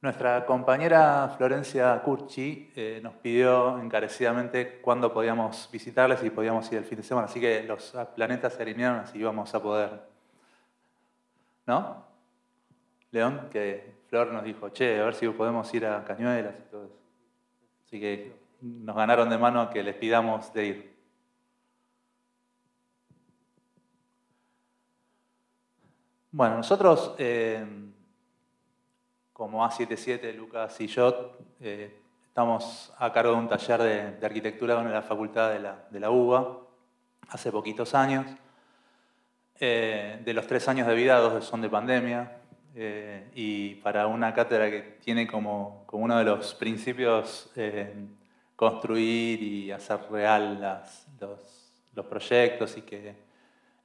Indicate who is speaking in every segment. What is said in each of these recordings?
Speaker 1: Nuestra compañera Florencia Curchi eh, nos pidió encarecidamente cuándo podíamos visitarles y podíamos ir el fin de semana, así que los planetas se alinearon, así íbamos a poder. ¿No? León, que Flor nos dijo, che, a ver si podemos ir a Cañuelas y todo eso. Así que nos ganaron de mano que les pidamos de ir. Bueno, nosotros... Eh, como A77, Lucas y yo, eh, estamos a cargo de un taller de, arquitectura en la Facultad de la, UBA hace poquitos años. Eh, de los tres años de vida, dos son de pandemia. Eh, y para una cátedra que tiene como, como uno de los principios construir y hacer real los, los, proyectos y que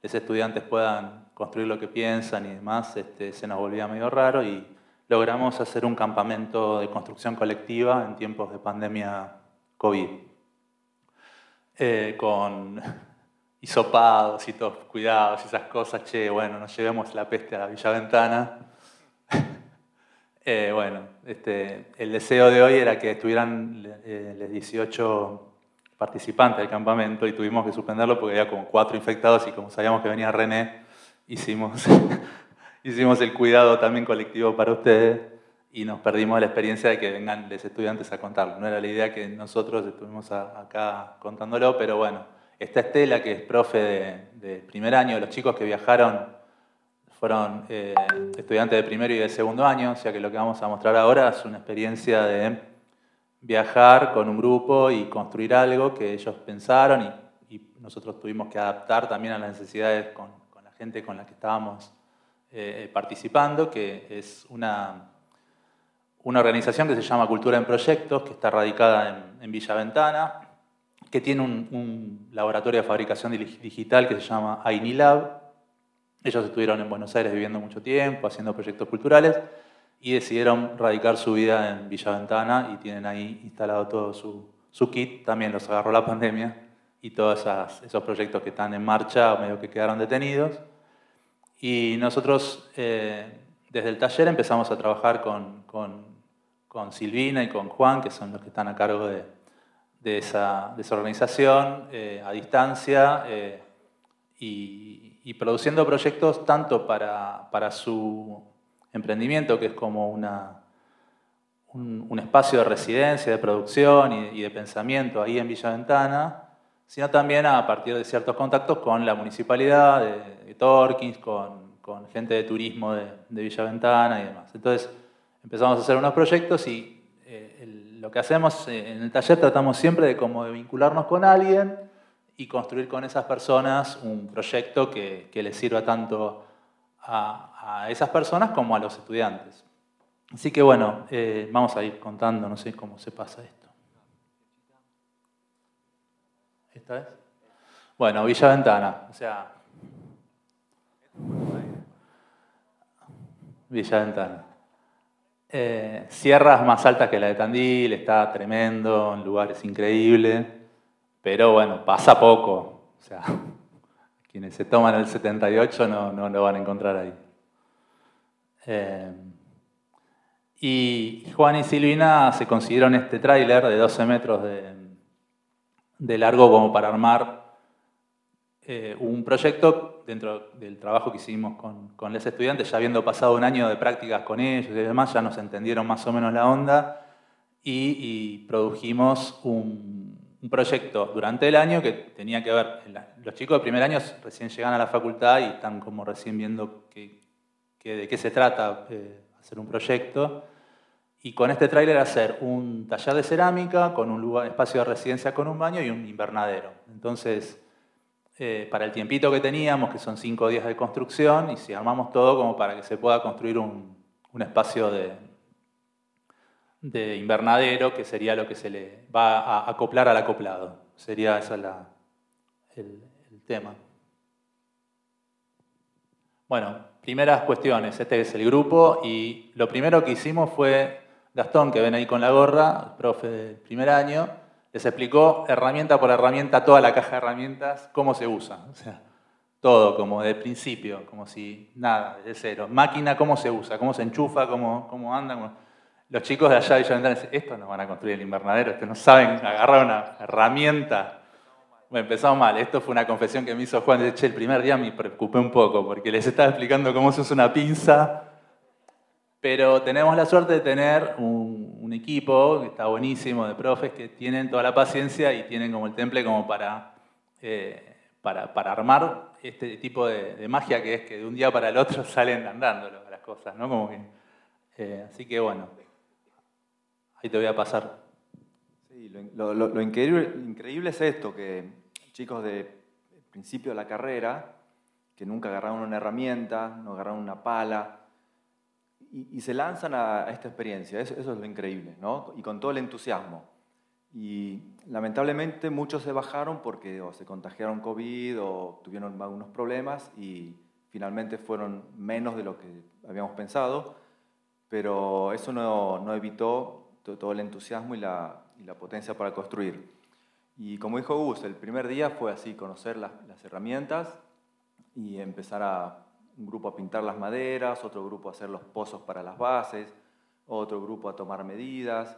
Speaker 1: los estudiantes puedan construir lo que piensan y demás, este, se nos volvía medio raro y logramos hacer un campamento de construcción colectiva en tiempos de pandemia COVID. Eh, con hisopados y todos cuidados y esas cosas, che, bueno, nos llevemos la peste a la Villa Ventana. Eh, bueno, este, el deseo de hoy era que estuvieran eh, los 18 participantes del campamento y tuvimos que suspenderlo porque había como cuatro infectados y como sabíamos que venía René, hicimos hicimos el cuidado también colectivo para ustedes y nos perdimos la experiencia de que vengan los estudiantes a contarlo. No era la idea que nosotros estuvimos acá contándolo, pero bueno, esta Estela, que es profe de, primer año, los chicos que viajaron fueron eh, estudiantes de primero y de segundo año, o sea que lo que vamos a mostrar ahora es una experiencia de viajar con un grupo y construir algo que ellos pensaron y, nosotros tuvimos que adaptar también a las necesidades con, la gente con la que estábamos eh, participando, que es una, una organización que se llama Cultura en Proyectos, que está radicada en, Villa Ventana, que tiene un, laboratorio de fabricación digital que se llama AINILAB. Ellos estuvieron en Buenos Aires viviendo mucho tiempo, haciendo proyectos culturales, y decidieron radicar su vida en Villa Ventana y tienen ahí instalado todo su, kit. También los agarró la pandemia y todos esos proyectos que están en marcha medio que quedaron detenidos. Y nosotros eh, desde el taller empezamos a trabajar con, con, Silvina y con Juan, que son los que están a cargo de, de, esa, de esa, organización, eh, a distancia, eh, y, y, produciendo proyectos tanto para, para, su emprendimiento, que es como una, un, un espacio de residencia, de producción y, y de pensamiento ahí en Villa Ventana, sino también a partir de ciertos contactos con la municipalidad de, de con, con, gente de turismo de, de, Villa Ventana y demás. Entonces empezamos a hacer unos proyectos y eh, lo que hacemos en el taller tratamos siempre de como de vincularnos con alguien y construir con esas personas un proyecto que, que les sirva tanto a, a, esas personas como a los estudiantes. Así que bueno, eh, vamos a ir contando, no sé cómo se pasa esto. ¿Esta vez? Bueno, Villa Ventana, o sea. Villa Ventana. Eh, sierras más altas que la de Tandil, está tremendo, en lugares increíbles, pero bueno, pasa poco. O sea, quienes se toman el 78 no, no lo van a encontrar ahí. Eh, y Juan y Silvina se consiguieron este tráiler de 12 metros de, de largo como para armar eh, un proyecto dentro del trabajo que hicimos con, con, los estudiantes, ya habiendo pasado un año de prácticas con ellos y demás, ya nos entendieron más o menos la onda y, produjimos un, proyecto durante el año que tenía que ver, los chicos de primer año recién llegan a la facultad y están como recién viendo que, de qué se trata eh, hacer un proyecto y con este tráiler hacer un taller de cerámica con un lugar, espacio de residencia con un baño y un invernadero. Entonces, eh, para el tiempito que teníamos, que son cinco días de construcción, y si armamos todo como para que se pueda construir un, un espacio de, de, invernadero, que sería lo que se le va a acoplar al acoplado. Sería ese la, el, el tema. Bueno, primeras cuestiones, este es el grupo y lo primero que hicimos fue, Gastón, que ven ahí con la gorra, profe del primer año, les explicó herramienta por herramienta, toda la caja de herramientas, cómo se usa. O sea, todo, como de principio, como si nada, desde cero. Máquina, cómo se usa, cómo se enchufa, cómo, cómo anda. Los chicos de allá de dicen, esto no van a construir el invernadero, que no saben agarrar una herramienta bueno, empezamos mal. Esto fue una confesión que me hizo Juan. De hecho, el primer día me preocupé un poco porque les estaba explicando cómo se usa una pinza. Pero tenemos la suerte de tener un, equipo que está buenísimo de profes que tienen toda la paciencia y tienen como el temple como para, eh, para, para, armar este tipo de, magia que es que de un día para el otro salen andando las cosas, ¿no? Eh, así que bueno, ahí te voy a pasar.
Speaker 2: Sí, lo, increíble, es esto, que chicos de principio de la carrera que nunca agarraron una herramienta, no agarraron una pala, y, se lanzan a, esta experiencia. Eso, es lo increíble, ¿no? Y con todo el entusiasmo. Y lamentablemente muchos se bajaron porque se contagiaron COVID o tuvieron algunos problemas y finalmente fueron menos de lo que habíamos pensado, pero eso no evitó todo el entusiasmo y la, y la potencia para construir. Y como dijo Gus, el primer día fue así, conocer las, herramientas y empezar a un grupo a pintar las maderas, otro grupo a hacer los pozos para las bases, otro grupo a tomar medidas,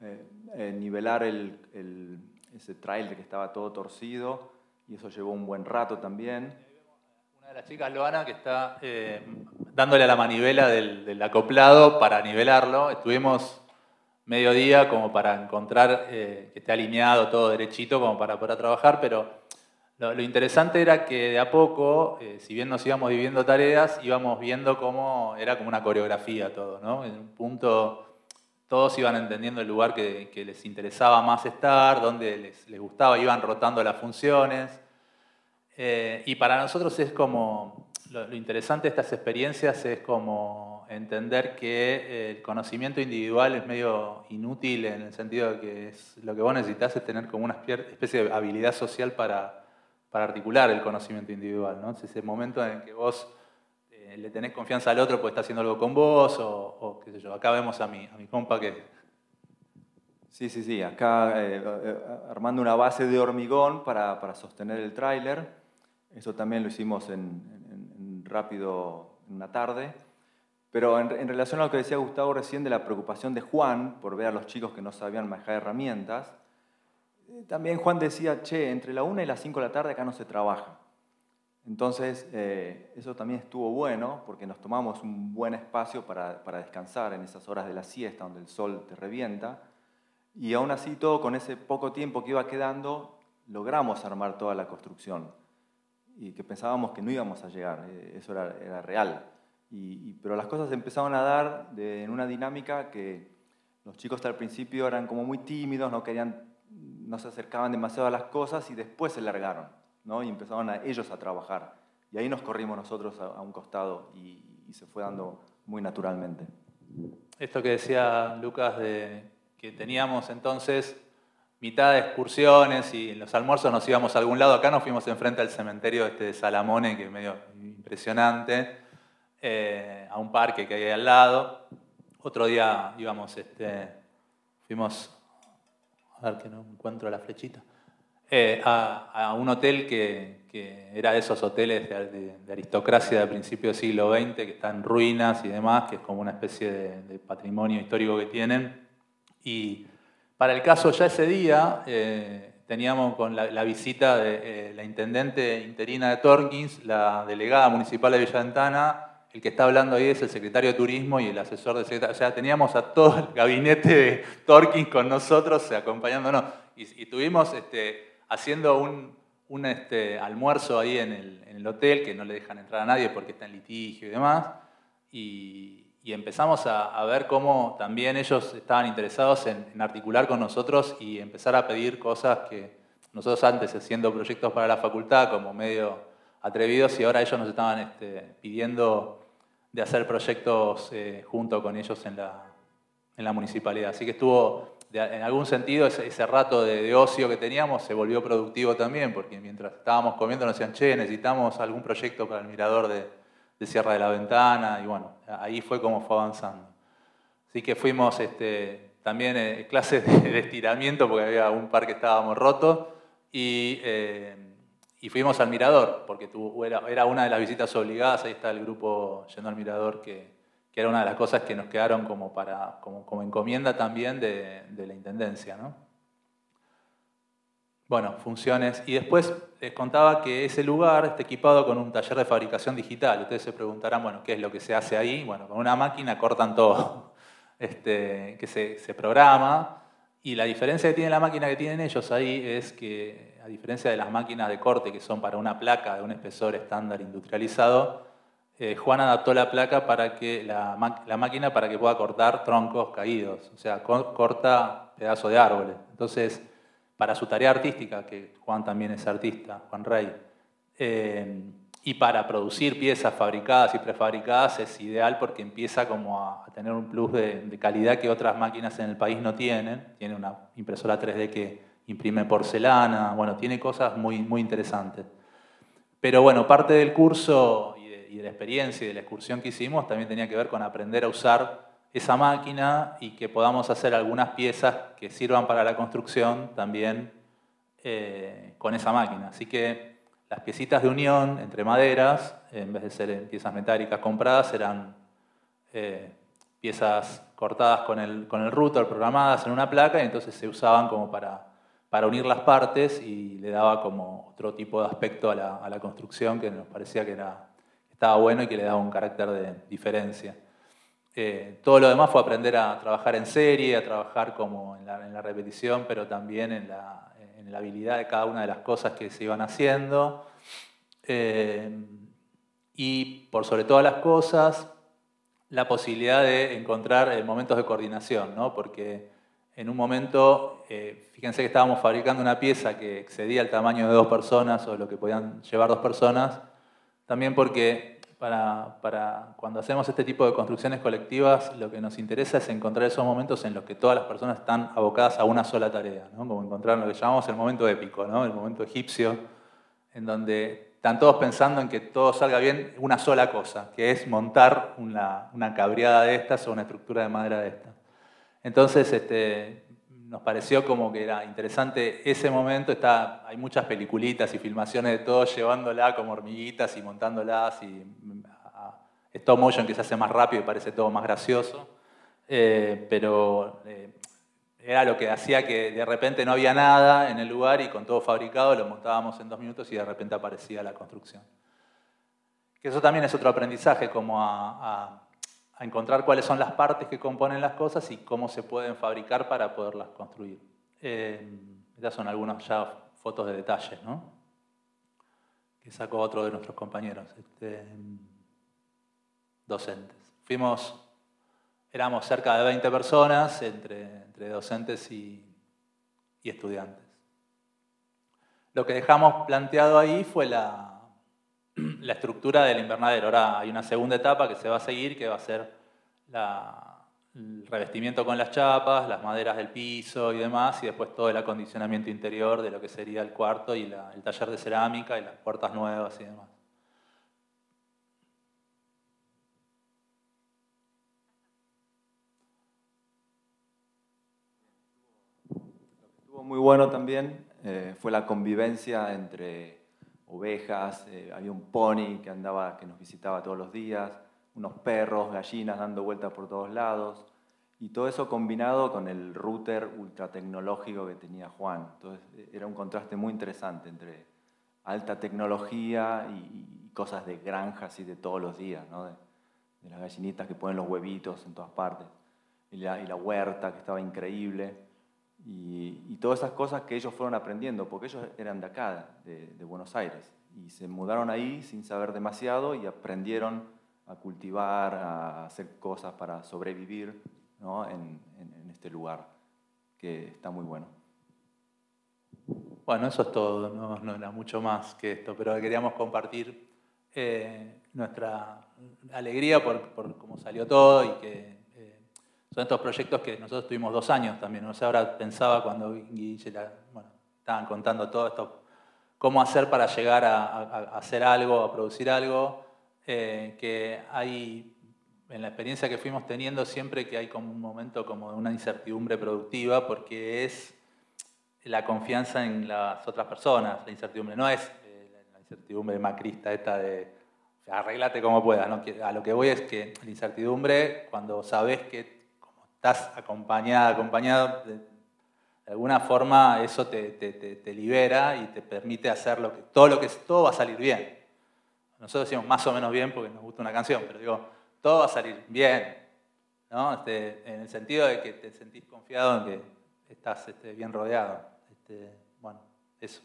Speaker 2: eh, eh, nivelar el, ese trailer que estaba todo torcido y eso llevó un buen rato también.
Speaker 1: Una de las chicas, Loana, que está eh, dándole a la manivela del, del acoplado para nivelarlo. Estuvimos mediodía como para encontrar eh, que esté alineado todo derechito como para poder trabajar, pero lo, interesante era que de a poco, eh, si bien nos íbamos dividiendo tareas, íbamos viendo cómo era como una coreografía todo, ¿no? En un punto todos iban entendiendo el lugar que, les interesaba más estar, dónde les, gustaba, iban rotando las funciones. Eh, y para nosotros es como, lo, lo interesante de estas experiencias es como entender que eh, el conocimiento individual es medio inútil en el sentido de que es, lo que vos necesitas es tener como una especie de habilidad social para, para articular el conocimiento individual. ¿no? Es ese momento en que vos eh, le tenés confianza al otro porque está haciendo algo con vos o, qué sé yo. Acá vemos a mi, a mi compa que...
Speaker 2: Sí, sí, sí. Acá eh, armando una base de hormigón para, para sostener el tráiler. Eso también lo hicimos en, en rápido en una tarde. Pero en, relación a lo que decía Gustavo recién de la preocupación de Juan por ver a los chicos que no sabían manejar herramientas, eh, también Juan decía, che, entre la 1 y las 5 de la tarde acá no se trabaja. Entonces, eh, eso también estuvo bueno porque nos tomamos un buen espacio para, para, descansar en esas horas de la siesta donde el sol te revienta. Y aún así, todo con ese poco tiempo que iba quedando, logramos armar toda la construcción. Y que pensábamos que no íbamos a llegar, eh, eso era, era real pero las cosas empezaron a dar en una dinámica que los chicos hasta el principio eran como muy tímidos, no, querían, no se acercaban demasiado a las cosas y después se largaron ¿no? y empezaron a, ellos a trabajar. Y ahí nos corrimos nosotros a, un costado y, se fue dando muy naturalmente.
Speaker 1: Esto que decía Lucas de que teníamos entonces mitad de excursiones y en los almuerzos nos íbamos a algún lado. Acá nos fuimos enfrente al cementerio este de Salamone, que es medio impresionante. Eh, a un parque que hay al lado. Otro día íbamos, este, fuimos, a ver que no encuentro la flechita, eh, a, un hotel que, era de esos hoteles de, aristocracia del principio del siglo XX, que está en ruinas y demás, que es como una especie de, patrimonio histórico que tienen. Y para el caso ya ese día eh, teníamos con la, visita de la intendente interina de Torkins, la delegada municipal de Villa el que está hablando ahí es el secretario de Turismo y el asesor de secretario. O sea, teníamos a todo el gabinete de Torkins con nosotros acompañándonos. Y, y estuvimos este, haciendo un, este, almuerzo ahí en el, hotel, que no le dejan entrar a nadie porque está en litigio y demás. Y, empezamos a, ver cómo también ellos estaban interesados en, articular con nosotros y empezar a pedir cosas que nosotros antes haciendo proyectos para la facultad como medio atrevidos y ahora ellos nos estaban este, pidiendo de hacer proyectos eh, junto con ellos en la, en la, municipalidad. Así que estuvo, en algún sentido, ese, rato de, ocio que teníamos se volvió productivo también, porque mientras estábamos comiendo nos decían, che, necesitamos algún proyecto para el mirador de, el cierre de la ventana, y bueno, ahí fue como fue avanzando. Así que fuimos este, también eh, clases de, estiramiento, porque había un par que estábamos rotos, y, eh, y fuimos al mirador, porque era, una de las visitas obligadas, ahí está el grupo yendo al mirador, que, que era una de las cosas que nos quedaron como, para, como, como encomienda también de, de la Intendencia. ¿no? Bueno, funciones. Y después les contaba que ese lugar está equipado con un taller de fabricación digital. Ustedes se preguntarán, bueno, ¿qué es lo que se hace ahí? Bueno, con una máquina cortan todo, este, que se, se programa. Y la diferencia que tiene la máquina que tienen ellos ahí es que, a diferencia de las máquinas de corte que son para una placa de un espesor estándar industrializado, eh, Juan adaptó la placa para que la, máquina para que pueda cortar troncos caídos, o sea, corta pedazos de árboles. Entonces, para su tarea artística, que Juan también es artista, Juan Rey, eh, y para producir piezas fabricadas y prefabricadas es ideal porque empieza como a, tener un plus de, calidad que otras máquinas en el país no tienen. Tiene una impresora 3D que imprime porcelana, bueno, tiene cosas muy, muy interesantes. Pero bueno, parte del curso y de, la experiencia y de la excursión que hicimos también tenía que ver con aprender a usar esa máquina y que podamos hacer algunas piezas que sirvan para la construcción también eh, con esa máquina. Así que las piecitas de unión entre maderas, en vez de ser piezas metálicas compradas, eran eh, piezas cortadas con el, con el router, programadas en una placa, y entonces se usaban como para, para unir las partes y le daba como otro tipo de aspecto a la, a la construcción que nos parecía que era, estaba bueno y que le daba un carácter de diferencia. Eh, todo lo demás fue aprender a trabajar en serie, a trabajar como en la, repetición, pero también en la, habilidad de cada una de las cosas que se iban haciendo. Eh, y por sobre todas las cosas, la posibilidad de encontrar eh, momentos de coordinación, ¿no? porque en un momento, fíjense que estábamos fabricando una pieza que excedía el tamaño de dos personas o lo que podían llevar dos personas, también porque para, cuando hacemos este tipo de construcciones colectivas, lo que nos interesa es encontrar esos momentos en los que todas las personas están abocadas a una sola tarea, ¿no? como encontrar lo que llamamos el momento épico, ¿no? el momento egipcio, en donde están todos pensando en que todo salga bien una sola cosa, que es montar una, una cabreada de estas o una estructura de madera de estas. Entonces, este, nos pareció como que era interesante ese momento. Está, hay muchas peliculitas y filmaciones de todos llevándola como hormiguitas y montándolas y stop motion que se hace más rápido y parece todo más gracioso. Eh, pero eh, era lo que hacía que de repente no había nada en el lugar y con todo fabricado lo montábamos en dos minutos y de repente aparecía la construcción. Que eso también es otro aprendizaje, como a encontrar cuáles son las partes que componen las cosas y cómo se pueden fabricar para poderlas construir. Eh, estas son algunas ya fotos de detalles, ¿no? Que sacó otro de nuestros compañeros, este, docentes. Fuimos, éramos cerca de 20 personas entre, entre docentes y, y estudiantes. Lo que dejamos planteado ahí fue la, la estructura del invernadero. Ahora hay una segunda etapa que se va a seguir, que va a ser el revestimiento con las chapas, las maderas del piso y demás, y después todo el acondicionamiento interior de lo que sería el cuarto y el taller de cerámica y las puertas nuevas y demás.
Speaker 2: Lo que estuvo muy bueno también eh, fue la convivencia entre ovejas, eh, había un pony que andaba, que nos visitaba todos los días, unos perros, gallinas dando vueltas por todos lados, y todo eso combinado con el router ultra tecnológico que tenía Juan. Entonces eh, era un contraste muy interesante entre alta tecnología y, cosas de granjas y de todos los días, ¿no? de, las gallinitas que ponen los huevitos en todas partes, y la, y la huerta que estaba increíble. Y, todas esas cosas que ellos fueron aprendiendo, porque ellos eran de acá, de, Buenos Aires, y se mudaron ahí sin saber demasiado y aprendieron a cultivar, a hacer cosas para sobrevivir ¿no? en, este lugar, que está muy bueno.
Speaker 1: Bueno, eso es todo, no, era mucho más que esto, pero queríamos compartir eh, nuestra alegría por, por cómo salió todo y que son estos proyectos que nosotros tuvimos dos años también. No sé, ahora pensaba cuando bueno, estaban contando todo esto, cómo hacer para llegar a, hacer algo, a producir algo. eh, que hay, en la experiencia que fuimos teniendo, siempre que hay como un momento como de una incertidumbre productiva, porque es la confianza en las otras personas, la incertidumbre. No es eh, la incertidumbre macrista esta de arreglate como puedas. A lo que voy es que la incertidumbre, cuando sabes que estás acompañada, acompañado, de, alguna forma eso te, te, libera y te permite hacer lo que, todo lo que todo va a salir bien. Nosotros decimos más o menos bien porque nos gusta una canción, pero digo, todo va a salir bien, ¿no? Este, en el sentido de que te sentís confiado en que estás este, bien rodeado. Este, bueno, eso.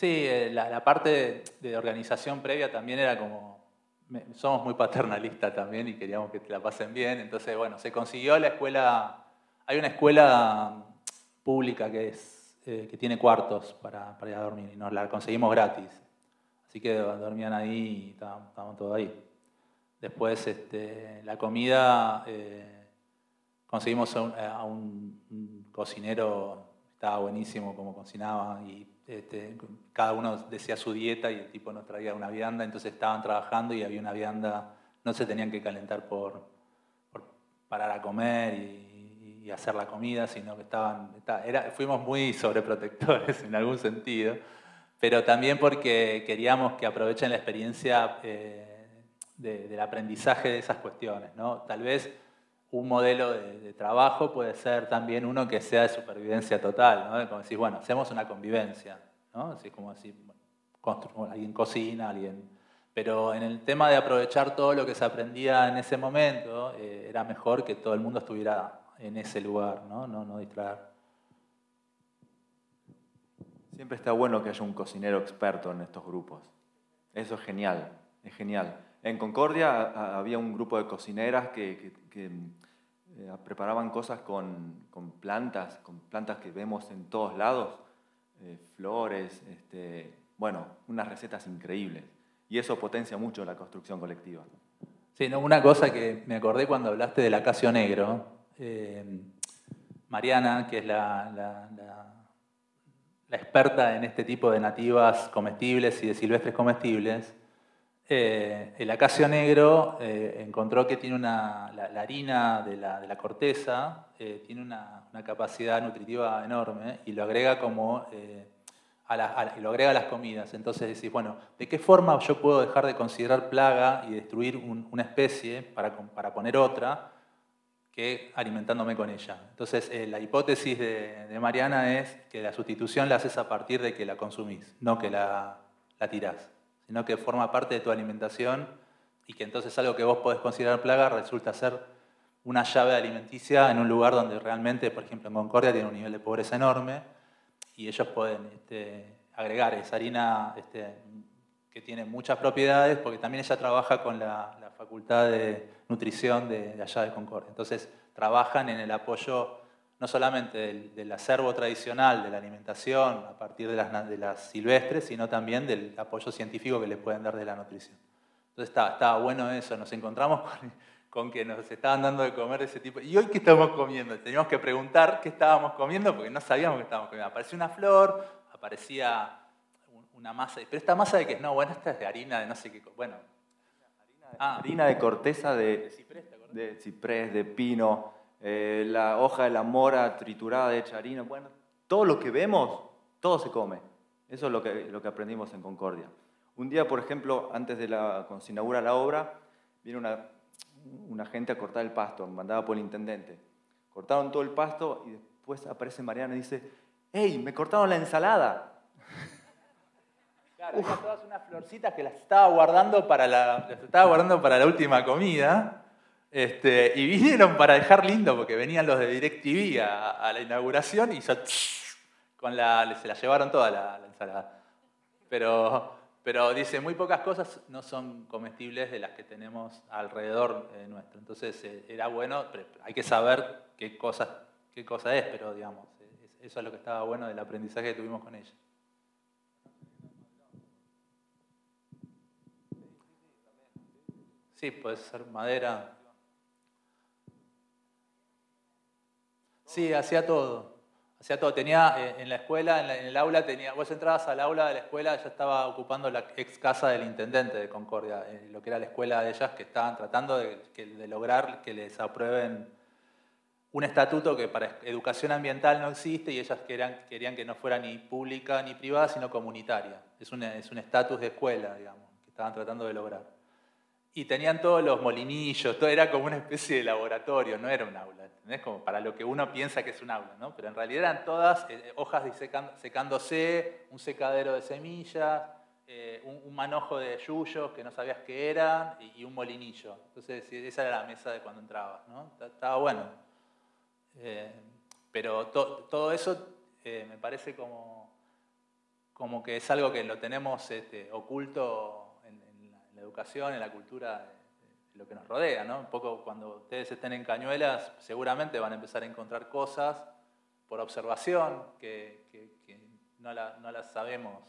Speaker 1: Sí, eh, la, parte de, organización previa también era como, somos muy paternalistas también y queríamos que te la pasen bien, entonces bueno, se consiguió la escuela, hay una escuela pública que es eh, que tiene cuartos para, para, ir a dormir y nos la conseguimos gratis. Así que dormían ahí y estábamos, todos ahí. Después este, la comida, eh, conseguimos a un, cocinero, estaba buenísimo como cocinaba y este, cada uno decía su dieta y el tipo nos traía una vianda, entonces estaban trabajando y había una vianda, no se tenían que calentar por, por parar a comer y y hacer la comida, sino que estaban, era, fuimos muy sobreprotectores en algún sentido, pero también porque queríamos que aprovechen la experiencia eh, del aprendizaje de esas cuestiones. ¿no? Tal vez un modelo de, trabajo puede ser también uno que sea de supervivencia total, ¿no? como decir, bueno, hacemos una convivencia, ¿no? Así como bueno, alguien cocina, alguien... Pero en el tema de aprovechar todo lo que se aprendía en ese momento, eh, era mejor que todo el mundo estuviera en ese lugar, ¿no? No, no distraer.
Speaker 2: Siempre está bueno que haya un cocinero experto en estos grupos. Eso es genial, es genial. En Concordia había un grupo de cocineras que, eh, preparaban cosas con, plantas, con plantas que vemos en todos lados, eh, flores, este, bueno, unas recetas increíbles. Y eso potencia mucho la construcción colectiva.
Speaker 1: Sí, no, una cosa que me acordé cuando hablaste del acacio negro, eh, Mariana, que es la, experta en este tipo de nativas comestibles y de silvestres comestibles, eh, el acacio negro eh, encontró que tiene una, la, harina de la, corteza tiene una, capacidad nutritiva enorme y lo agrega como a, lo agrega a las comidas. Entonces decís, bueno, ¿de qué forma yo puedo dejar de considerar plaga y destruir una especie para, poner otra? que alimentándome con ella. Entonces, eh, la hipótesis de, Mariana es que la sustitución la haces a partir de que la consumís, no que la tirás, sino que forma parte de tu alimentación y que entonces algo que vos podés considerar plaga resulta ser una llave alimenticia en un lugar donde realmente, por ejemplo, en Concordia tiene un nivel de pobreza enorme y ellos pueden este, agregar esa harina este, que tiene muchas propiedades, porque también ella trabaja con la, Facultad de Nutrición de, allá de Concordia. Entonces, trabajan en el apoyo no solamente del, acervo tradicional de la alimentación a partir de las, de las, silvestres, sino también del apoyo científico que les pueden dar de la nutrición. Entonces, estaba, estaba bueno eso, nos encontramos con, que nos estaban dando de comer ese tipo. ¿Y hoy qué estamos comiendo? Teníamos que preguntar qué estábamos comiendo porque no sabíamos qué estábamos comiendo. Aparecía una flor, aparecía una masa. Pero esta masa de que no, bueno, esta es de harina de no sé qué. Bueno.
Speaker 2: Harina de, ah. corteza de, ciprés, de, pino, eh, la hoja de la mora triturada hecha harina. Bueno, todo lo que vemos, todo se come. Eso es lo que, lo que aprendimos en Concordia. Un día, por ejemplo, antes de la, cuando se inaugura la obra, viene una, una gente a cortar el pasto, mandada por el intendente. Cortaron todo el pasto y después aparece Mariana y dice, ¡Hey, me cortaron la ensalada!
Speaker 1: Claro, todas unas florcitas que las estaba guardando para la, estaba guardando para la última comida. Este, y vinieron para dejar lindo, porque venían los de DirecTV a, la inauguración y la, se la llevaron toda la, ensalada. Pero, pero dice, muy pocas cosas no son comestibles de las que tenemos alrededor nuestro. Entonces eh, era bueno, pero hay que saber qué cosa, qué cosa es, pero digamos, eso es lo que estaba bueno del aprendizaje que tuvimos con ella. Sí, puede ser madera. Sí, hacía todo. Hacía todo. Tenía eh, en la escuela, en, el aula, tenía, vos entrabas al aula de la escuela, ya estaba ocupando la ex casa del intendente de Concordia, eh, lo que era la escuela de ellas, que estaban tratando de, lograr que les aprueben un estatuto que para educación ambiental no existe y ellas querían, querían que no fuera ni pública ni privada, sino comunitaria. Es un estatus de escuela, digamos, que estaban tratando de lograr. Y tenían todos los molinillos, todo era como una especie de laboratorio, no era un aula, ¿entendés? Como para lo que uno piensa que es un aula, ¿no? Pero en realidad eran todas eh, hojas secándose, un secadero de semillas, eh, un, manojo de yuyos que no sabías qué eran y, un molinillo. Entonces esa era la mesa de cuando entrabas, ¿no? Estaba bueno. Eh, pero todo eso eh, me parece como, como que es algo que lo tenemos este, oculto educación, en la cultura, de, lo que nos rodea. ¿no? Un poco cuando ustedes estén en Cañuelas, seguramente van a empezar a encontrar cosas por observación que, no, no las sabemos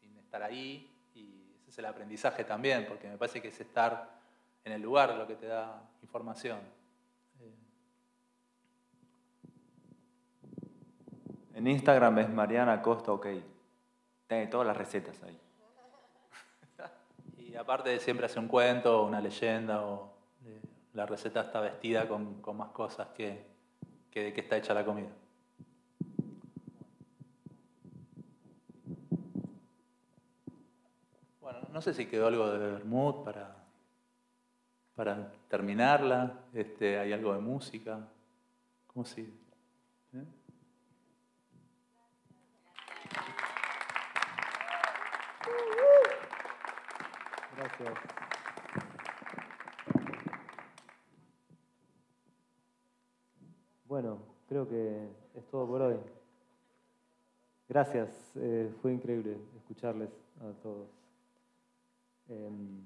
Speaker 1: sin estar ahí. Y ese es el aprendizaje también, porque me parece que es estar en el lugar lo que te da información.
Speaker 2: En Instagram es Mariana Costa OK. Tiene todas las recetas ahí.
Speaker 1: Y aparte siempre hace un cuento, una leyenda, o eh, la receta está vestida con, más cosas que, que de qué está hecha la comida. Bueno, no sé si quedó algo de Bermud para, para terminarla. Este, ¿Hay algo de música? ¿Cómo sigue?
Speaker 3: Gracias. Bueno, creo que es todo por hoy. Gracias, eh, fue increíble escucharles a todos. Em,